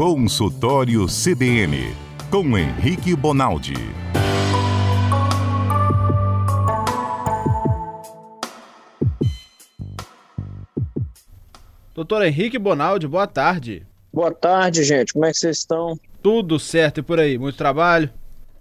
Consultório CBN, com Henrique Bonaldi. Doutor Henrique Bonaldi, boa tarde. Boa tarde, gente. Como é que vocês estão? Tudo certo e por aí? Muito trabalho?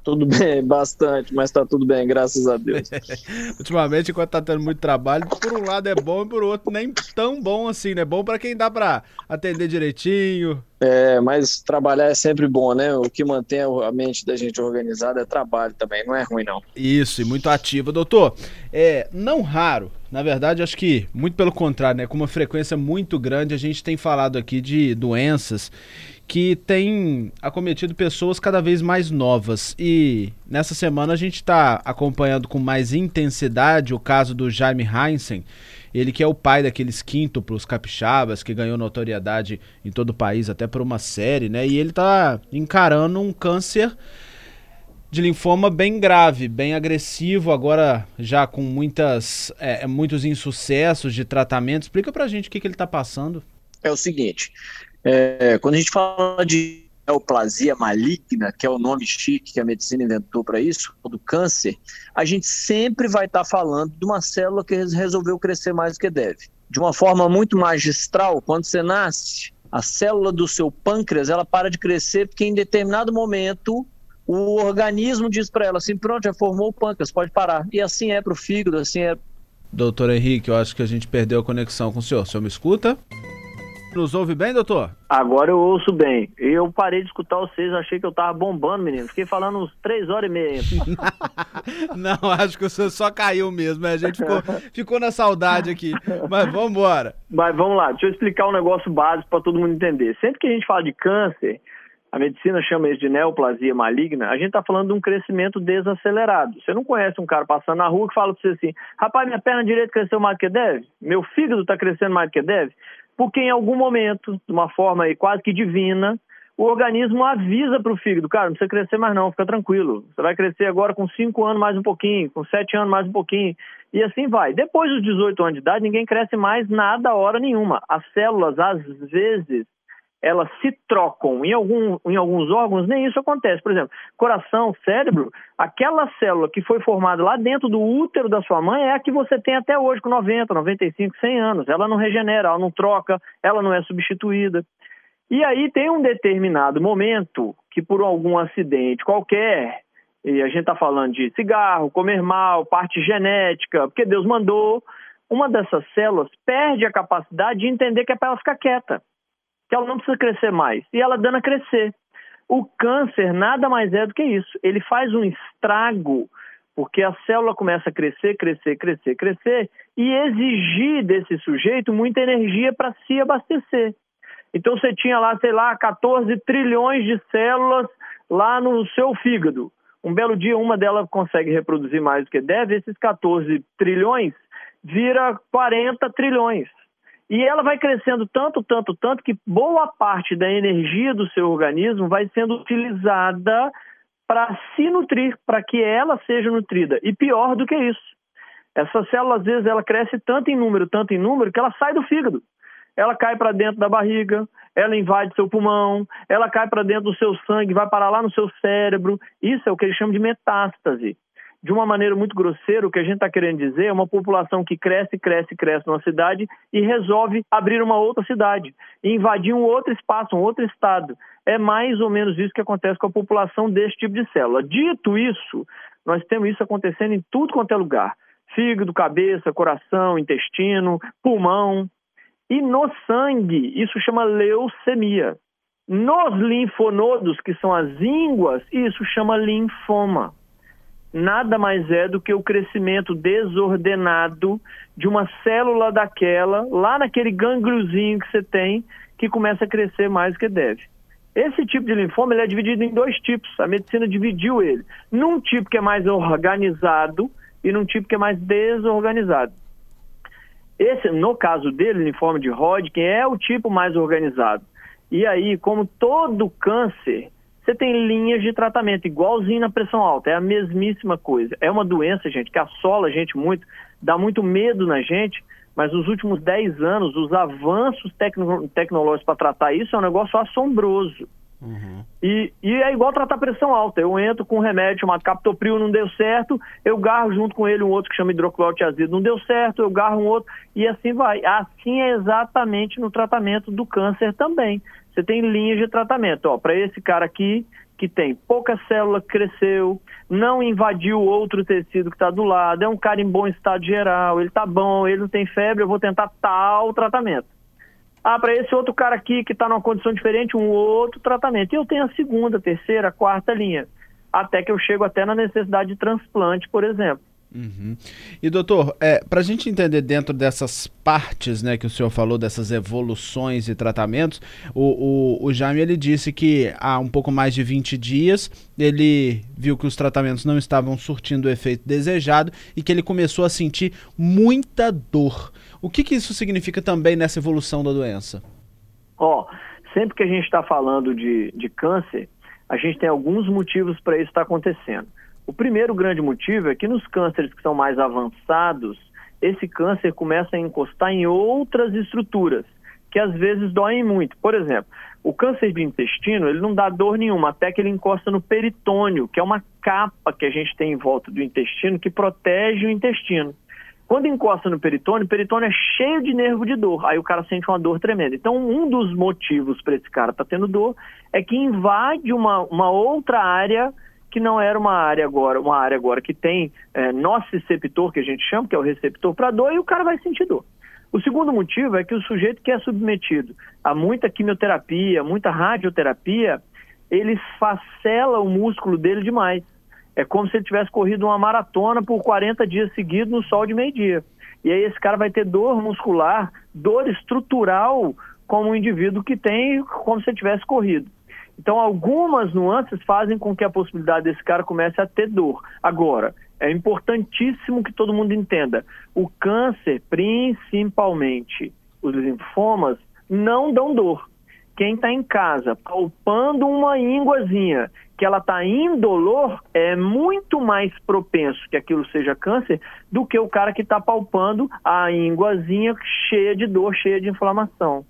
Tudo bem, bastante, mas tá tudo bem, graças a Deus. Ultimamente, enquanto tá tendo muito trabalho, por um lado é bom e por outro nem tão bom assim, né? Bom para quem dá para atender direitinho. É, mas trabalhar é sempre bom, né? O que mantém a mente da gente organizada é trabalho também, não é ruim não. Isso, e muito ativo. Doutor, é não raro, na verdade, acho que muito pelo contrário, né? Com uma frequência muito grande, a gente tem falado aqui de doenças que tem acometido pessoas cada vez mais novas. E nessa semana a gente está acompanhando com mais intensidade o caso do Jaime Heinzen, ele que é o pai daqueles quíntuplos capixabas que ganhou notoriedade em todo o país, até por uma série, né? E ele está encarando um câncer de linfoma bem grave, bem agressivo, agora já com muitas, é, muitos insucessos de tratamento. Explica pra gente o que, que ele está passando. É o seguinte, é, quando a gente fala de neoplasia maligna, que é o nome chique que a medicina inventou para isso, do câncer, a gente sempre vai estar tá falando de uma célula que resolveu crescer mais do que deve. De uma forma muito magistral, quando você nasce, a célula do seu pâncreas ela para de crescer porque em determinado momento o organismo diz para ela assim, pronto, já formou o pâncreas, pode parar. E assim é para o fígado, assim é. Doutor Henrique, eu acho que a gente perdeu a conexão com o senhor. O senhor me escuta? Nos ouve bem, doutor? Agora eu ouço bem. Eu parei de escutar vocês, achei que eu tava bombando, menino. Fiquei falando uns três horas e meia. Não, acho que o senhor só caiu mesmo. A gente ficou, ficou na saudade aqui. Mas vamos embora. Mas vamos lá, deixa eu explicar um negócio básico para todo mundo entender. Sempre que a gente fala de câncer, a medicina chama isso de neoplasia maligna, a gente está falando de um crescimento desacelerado. Você não conhece um cara passando na rua que fala para você assim, rapaz, minha perna direita cresceu mais do que deve? Meu fígado está crescendo mais do que deve? Porque em algum momento, de uma forma quase que divina, o organismo avisa para o fígado, cara, não precisa crescer mais não, fica tranquilo. Você vai crescer agora com 5 anos mais um pouquinho, com 7 anos mais um pouquinho, e assim vai. Depois dos 18 anos de idade, ninguém cresce mais nada hora nenhuma. As células, às vezes, elas se trocam. Em, algum, em alguns órgãos, nem isso acontece. Por exemplo, coração, cérebro, aquela célula que foi formada lá dentro do útero da sua mãe é a que você tem até hoje com 90, 95, 100 anos. Ela não regenera, ela não troca, ela não é substituída. E aí tem um determinado momento que por algum acidente qualquer, e a gente está falando de cigarro, comer mal, parte genética, porque Deus mandou, uma dessas células perde a capacidade de entender que é para ela ficar quieta que ela não precisa crescer mais. E ela dando a crescer. O câncer nada mais é do que isso. Ele faz um estrago, porque a célula começa a crescer, crescer, crescer, crescer, e exigir desse sujeito muita energia para se abastecer. Então você tinha lá, sei lá, 14 trilhões de células lá no seu fígado. Um belo dia uma delas consegue reproduzir mais do que deve, esses 14 trilhões vira 40 trilhões. E ela vai crescendo tanto, tanto, tanto que boa parte da energia do seu organismo vai sendo utilizada para se nutrir, para que ela seja nutrida. E pior do que isso, essa célula às vezes ela cresce tanto em número, tanto em número, que ela sai do fígado. Ela cai para dentro da barriga, ela invade seu pulmão, ela cai para dentro do seu sangue, vai parar lá no seu cérebro. Isso é o que eles chamam de metástase de uma maneira muito grosseira, o que a gente está querendo dizer é uma população que cresce, cresce, cresce numa cidade e resolve abrir uma outra cidade, invadir um outro espaço, um outro estado. É mais ou menos isso que acontece com a população desse tipo de célula. Dito isso, nós temos isso acontecendo em tudo quanto é lugar: fígado, cabeça, coração, intestino, pulmão. E no sangue, isso chama leucemia. Nos linfonodos, que são as ínguas, isso chama linfoma nada mais é do que o crescimento desordenado de uma célula daquela, lá naquele gângliozinho que você tem, que começa a crescer mais do que deve. Esse tipo de linfoma ele é dividido em dois tipos. A medicina dividiu ele. Num tipo que é mais organizado e num tipo que é mais desorganizado. Esse, no caso dele, linfoma de Hodgkin, é o tipo mais organizado. E aí, como todo câncer, você tem linhas de tratamento, igualzinho na pressão alta, é a mesmíssima coisa. É uma doença, gente, que assola a gente muito, dá muito medo na gente, mas nos últimos 10 anos, os avanços tecno tecnológicos para tratar isso é um negócio assombroso. Uhum. E, e, é igual tratar pressão alta. Eu entro com um remédio chamado captopril, não deu certo, eu garro junto com ele um outro que chama hidroclorotiazida, não deu certo, eu garro um outro, e assim vai. Assim é exatamente no tratamento do câncer também. Você tem linhas de tratamento. Para esse cara aqui, que tem pouca célula cresceu, não invadiu outro tecido que está do lado, é um cara em bom estado geral, ele está bom, ele não tem febre, eu vou tentar tal tratamento. Ah, para esse outro cara aqui que está numa condição diferente, um outro tratamento. E eu tenho a segunda, terceira, quarta linha, até que eu chego até na necessidade de transplante, por exemplo. Uhum. E doutor, é, para a gente entender dentro dessas partes né, que o senhor falou, dessas evoluções e tratamentos, o, o, o Jaime ele disse que há um pouco mais de 20 dias ele viu que os tratamentos não estavam surtindo o efeito desejado e que ele começou a sentir muita dor. O que, que isso significa também nessa evolução da doença? Ó, oh, sempre que a gente está falando de, de câncer, a gente tem alguns motivos para isso estar tá acontecendo. O primeiro grande motivo é que nos cânceres que são mais avançados, esse câncer começa a encostar em outras estruturas, que às vezes doem muito. Por exemplo, o câncer de intestino, ele não dá dor nenhuma, até que ele encosta no peritônio, que é uma capa que a gente tem em volta do intestino que protege o intestino. Quando encosta no peritônio, o peritônio é cheio de nervo de dor. Aí o cara sente uma dor tremenda. Então, um dos motivos para esse cara estar tá tendo dor é que invade uma, uma outra área que não era uma área agora, uma área agora que tem é, nociceptor, que a gente chama, que é o receptor para dor, e o cara vai sentir dor. O segundo motivo é que o sujeito que é submetido a muita quimioterapia, muita radioterapia, ele esfacela o músculo dele demais. É como se ele tivesse corrido uma maratona por 40 dias seguidos no sol de meio-dia. E aí esse cara vai ter dor muscular, dor estrutural, como um indivíduo que tem, como se ele tivesse corrido. Então, algumas nuances fazem com que a possibilidade desse cara comece a ter dor. Agora, é importantíssimo que todo mundo entenda: o câncer, principalmente os linfomas, não dão dor. Quem está em casa palpando uma ínguazinha que ela está indolor é muito mais propenso que aquilo seja câncer do que o cara que está palpando a ínguazinha cheia de dor, cheia de inflamação.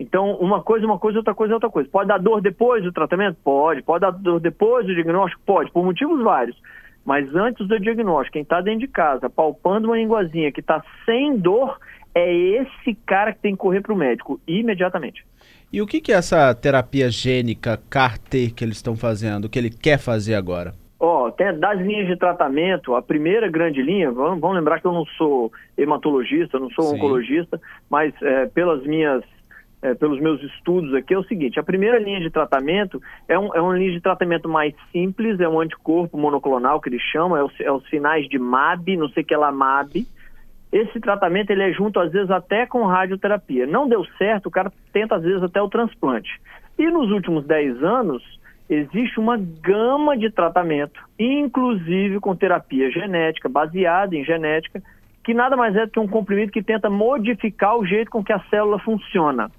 Então, uma coisa, uma coisa, outra coisa, outra coisa. Pode dar dor depois do tratamento? Pode. Pode dar dor depois do diagnóstico? Pode, por motivos vários. Mas antes do diagnóstico, quem está dentro de casa, palpando uma linguazinha que está sem dor, é esse cara que tem que correr para o médico imediatamente. E o que, que é essa terapia gênica CAR-T que eles estão fazendo, que ele quer fazer agora? Ó, oh, tem das linhas de tratamento, a primeira grande linha, vamos, vamos lembrar que eu não sou hematologista, não sou Sim. oncologista, mas é, pelas minhas é, pelos meus estudos aqui, é o seguinte: a primeira linha de tratamento é, um, é uma linha de tratamento mais simples, é um anticorpo monoclonal que eles chamam, é os, é os finais de MAB, não sei o que é lá, MAB. Esse tratamento ele é junto, às vezes, até com radioterapia. Não deu certo, o cara tenta, às vezes, até o transplante. E nos últimos 10 anos, existe uma gama de tratamento, inclusive com terapia genética, baseada em genética, que nada mais é do que um comprimido que tenta modificar o jeito com que a célula funciona.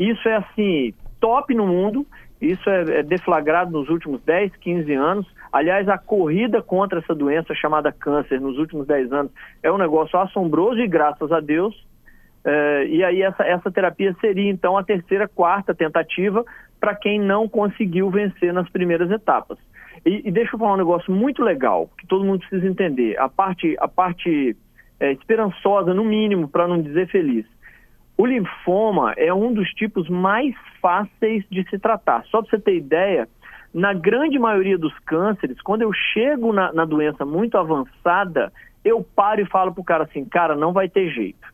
Isso é assim, top no mundo, isso é, é deflagrado nos últimos 10, 15 anos. Aliás, a corrida contra essa doença chamada câncer nos últimos 10 anos é um negócio assombroso e graças a Deus. É, e aí essa, essa terapia seria então a terceira, quarta tentativa para quem não conseguiu vencer nas primeiras etapas. E, e, deixa eu falar um negócio muito legal que todo mundo precisa entender. A parte, a parte é, esperançosa, no mínimo, para não dizer feliz. O linfoma é um dos tipos mais fáceis de se tratar. Só para você ter ideia, na grande maioria dos cânceres, quando eu chego na, na doença muito avançada, eu paro e falo para o cara assim, cara, não vai ter jeito.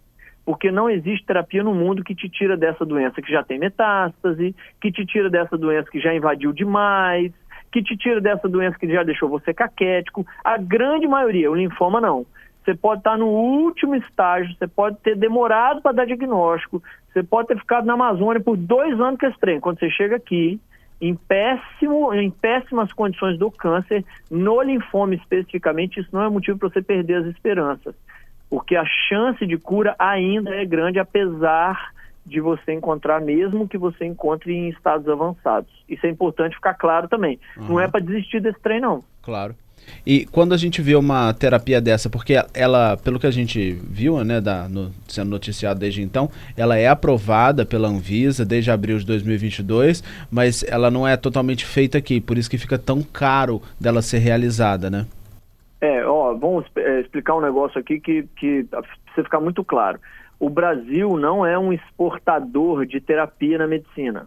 Porque não existe terapia no mundo que te tira dessa doença que já tem metástase, que te tira dessa doença que já invadiu demais, que te tira dessa doença que já deixou você caquético. A grande maioria, o linfoma não. Você pode estar no último estágio, você pode ter demorado para dar diagnóstico, você pode ter ficado na Amazônia por dois anos com esse trem. Quando você chega aqui, em, péssimo, em péssimas condições do câncer, no linfoma especificamente, isso não é motivo para você perder as esperanças. Porque a chance de cura ainda é grande, apesar de você encontrar, mesmo que você encontre em estados avançados. Isso é importante ficar claro também. Uhum. Não é para desistir desse trem, não. Claro. E quando a gente vê uma terapia dessa, porque ela, pelo que a gente viu, né, da, no, sendo noticiado desde então, ela é aprovada pela Anvisa desde abril de 2022, mas ela não é totalmente feita aqui, por isso que fica tão caro dela ser realizada, né? É, ó, vamos é, explicar um negócio aqui que, que precisa ficar muito claro. O Brasil não é um exportador de terapia na medicina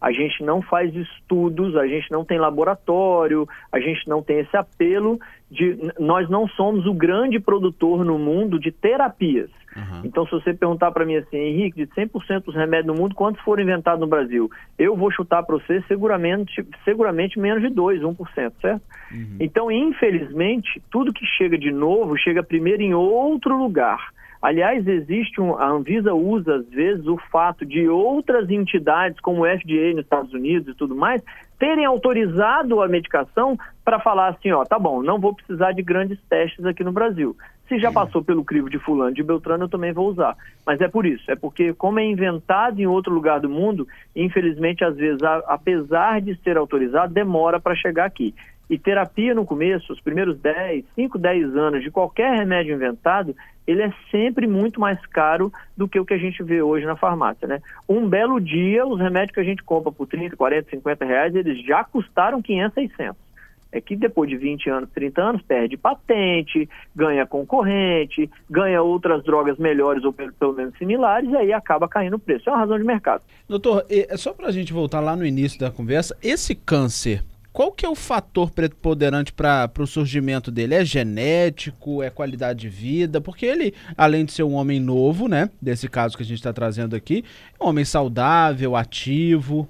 a gente não faz estudos, a gente não tem laboratório, a gente não tem esse apelo de. Nós não somos o grande produtor no mundo de terapias. Uhum. Então, se você perguntar para mim assim, Henrique, de 100% dos remédios no mundo, quantos foram inventados no Brasil? Eu vou chutar para você seguramente, seguramente menos de 2, 1%, certo? Uhum. Então, infelizmente, tudo que chega de novo chega primeiro em outro lugar. Aliás, existe um, a Anvisa usa às vezes o fato de outras entidades, como o FDA nos Estados Unidos e tudo mais, terem autorizado a medicação para falar assim, ó, tá bom, não vou precisar de grandes testes aqui no Brasil. Se já passou pelo crivo de fulano, de Beltrano, eu também vou usar. Mas é por isso, é porque como é inventado em outro lugar do mundo, infelizmente, às vezes, a, apesar de ser autorizado, demora para chegar aqui. E terapia no começo, os primeiros 10, 5, 10 anos de qualquer remédio inventado, ele é sempre muito mais caro do que o que a gente vê hoje na farmácia, né? Um belo dia, os remédios que a gente compra por 30, 40, 50 reais, eles já custaram 500, 600. É que depois de 20 anos, 30 anos, perde patente, ganha concorrente, ganha outras drogas melhores ou pelo menos similares, e aí acaba caindo o preço. É uma razão de mercado. Doutor, é só para a gente voltar lá no início da conversa, esse câncer qual que é o fator preponderante para o surgimento dele? É genético? É qualidade de vida? Porque ele, além de ser um homem novo, né? Desse caso que a gente está trazendo aqui, é um homem saudável, ativo.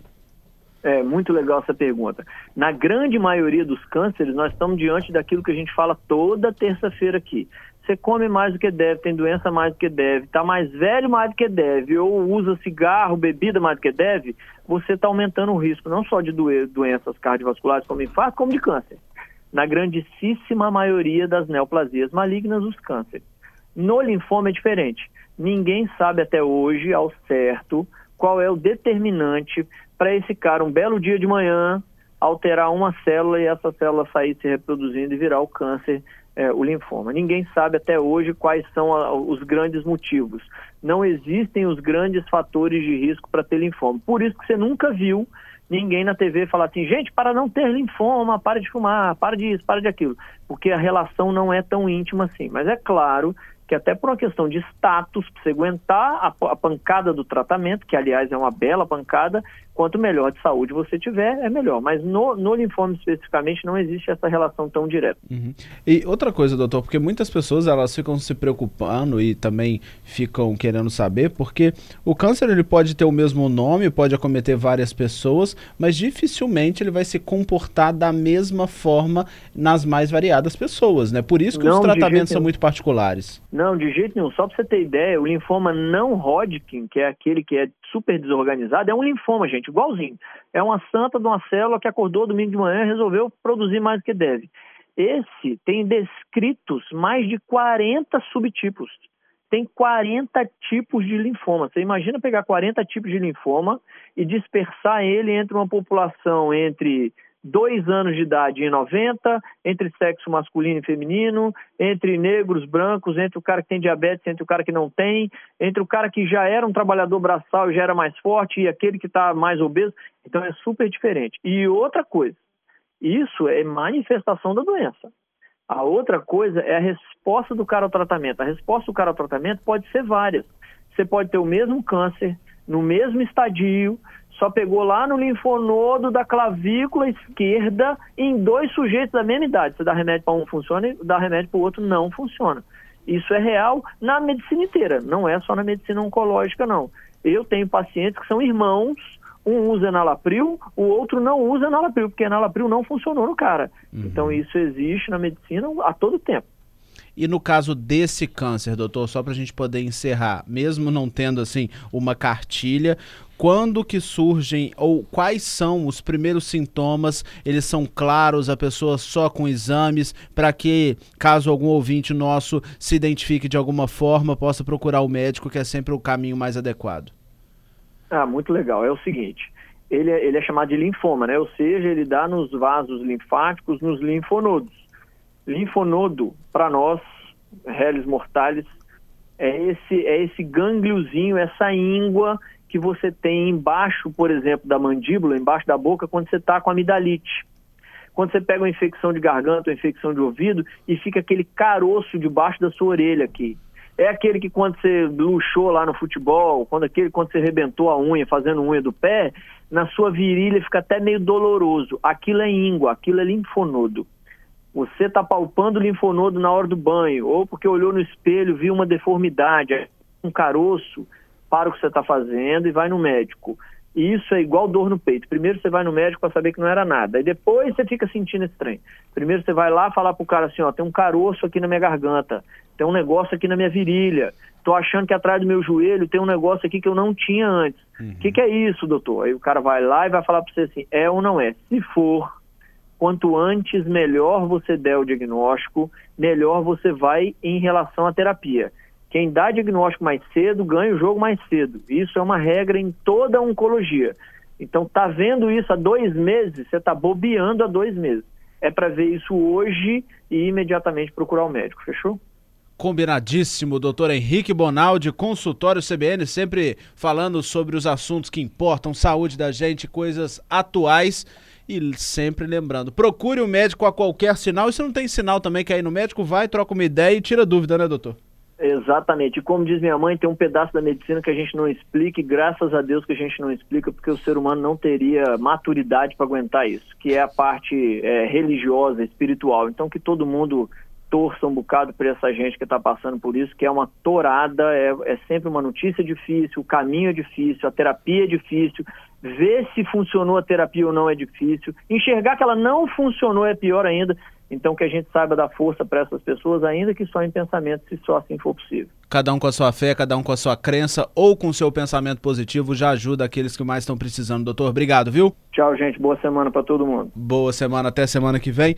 É muito legal essa pergunta. Na grande maioria dos cânceres, nós estamos diante daquilo que a gente fala toda terça-feira aqui. Você come mais do que deve, tem doença mais do que deve, está mais velho mais do que deve, ou usa cigarro, bebida mais do que deve, você está aumentando o risco não só de doenças cardiovasculares como infarto, como de câncer. Na grandíssima maioria das neoplasias malignas, os cânceres. No linfoma é diferente. Ninguém sabe até hoje, ao certo, qual é o determinante para esse cara, um belo dia de manhã, alterar uma célula e essa célula sair se reproduzindo e virar o câncer é, o linfoma. Ninguém sabe até hoje quais são a, os grandes motivos. Não existem os grandes fatores de risco para ter linfoma. Por isso que você nunca viu ninguém na TV falar assim, gente, para não ter linfoma, para de fumar, para disso, para de aquilo. Porque a relação não é tão íntima assim. Mas é claro que até por uma questão de status, para você aguentar a, a, pancada do tratamento, que aliás é uma bela pancada, quanto melhor de saúde você tiver, é melhor. Mas no, no linfoma especificamente não existe essa relação tão direta. Uhum. E outra coisa, doutor, porque muitas pessoas elas ficam se preocupando e também ficam querendo saber, porque o câncer ele pode ter o mesmo nome, pode acometer várias pessoas, mas dificilmente ele vai se comportar da mesma forma nas mais variadas pessoas, né? Por isso que não, os tratamentos são muito particulares. Não, de jeito nenhum. Só para você ter ideia, o linfoma não Hodgkin, que é aquele que é super desorganizado, é um linfoma, gente, igualzinho. É uma santa de uma célula que acordou domingo de manhã e resolveu produzir mais do que deve. Esse tem descritos mais de 40 subtipos. Tem 40 tipos de linfoma. Você imagina pegar 40 tipos de linfoma e dispersar ele entre uma população entre dois anos de idade em 90, entre sexo masculino e feminino, entre negros, brancos, entre o cara que tem diabetes, entre o cara que não tem, entre o cara que já era um trabalhador braçal e já era mais forte e aquele que está mais obeso. Então é super diferente. E outra coisa, isso é manifestação da doença. A outra coisa é a resposta do cara ao tratamento. A resposta do cara ao tratamento pode ser várias. Você pode ter o mesmo câncer, no mesmo estadio, só pegou lá no linfonodo da clavícula esquerda em dois sujeitos da mesma idade. Você dá remédio para um funciona e dá remédio para o outro não funciona. Isso é real na medicina inteira, não é só na medicina oncológica, não. Eu tenho pacientes que são irmãos, um usa enalapril, o outro não usa enalapril, porque enalapril não funcionou no cara. Uhum. Então isso existe na medicina a todo tempo. E no caso desse câncer, doutor, só para a gente poder encerrar, mesmo não tendo assim uma cartilha, quando que surgem ou quais são os primeiros sintomas? Eles são claros, a pessoa só com exames, para que, caso algum ouvinte nosso se identifique de alguma forma, possa procurar o médico, que é sempre o caminho mais adequado. Ah, muito legal. É o seguinte, ele é, ele é chamado de linfoma, né? Ou seja, ele dá nos vasos linfáticos, nos linfonodos. Linfonodo, para nós, réis mortais, é esse, é esse gângliozinho, essa íngua que você tem embaixo, por exemplo, da mandíbula, embaixo da boca, quando você está com amidalite. Quando você pega uma infecção de garganta, uma infecção de ouvido, e fica aquele caroço debaixo da sua orelha aqui. É aquele que quando você luxou lá no futebol, quando aquele quando você rebentou a unha fazendo unha do pé, na sua virilha fica até meio doloroso. Aquilo é íngua, aquilo é linfonodo. Você está palpando o linfonodo na hora do banho, ou porque olhou no espelho, viu uma deformidade, um caroço, para o que você está fazendo e vai no médico. Isso é igual dor no peito. Primeiro você vai no médico para saber que não era nada. E depois você fica sentindo esse trem. Primeiro você vai lá falar pro cara assim, ó, tem um caroço aqui na minha garganta, tem um negócio aqui na minha virilha. Tô achando que atrás do meu joelho tem um negócio aqui que eu não tinha antes. O uhum. que, que é isso, doutor? Aí o cara vai lá e vai falar para você assim, é ou não é? Se for, quanto antes melhor você der o diagnóstico, melhor você vai em relação à terapia. Quem dá diagnóstico mais cedo ganha o jogo mais cedo. Isso é uma regra em toda a oncologia. Então, tá vendo isso há dois meses, você está bobeando há dois meses. É para ver isso hoje e imediatamente procurar o médico, fechou? Combinadíssimo, doutor Henrique Bonaldi, consultório CBN, sempre falando sobre os assuntos que importam, saúde da gente, coisas atuais. E sempre lembrando, procure o médico a qualquer sinal. E se não tem sinal também, quer ir no médico, vai, troca uma ideia e tira dúvida, né, doutor? Exatamente. E como diz minha mãe, tem um pedaço da medicina que a gente não explica, e graças a Deus que a gente não explica, porque o ser humano não teria maturidade para aguentar isso, que é a parte é, religiosa, espiritual. Então, que todo mundo torça um bocado por essa gente que está passando por isso, que é uma torada, é, é sempre uma notícia difícil, o caminho é difícil, a terapia é difícil, ver se funcionou a terapia ou não é difícil, enxergar que ela não funcionou é pior ainda. Então, que a gente saiba dar força para essas pessoas, ainda que só em pensamento, se só assim for possível. Cada um com a sua fé, cada um com a sua crença ou com o seu pensamento positivo já ajuda aqueles que mais estão precisando. Doutor, obrigado, viu? Tchau, gente. Boa semana para todo mundo. Boa semana. Até semana que vem.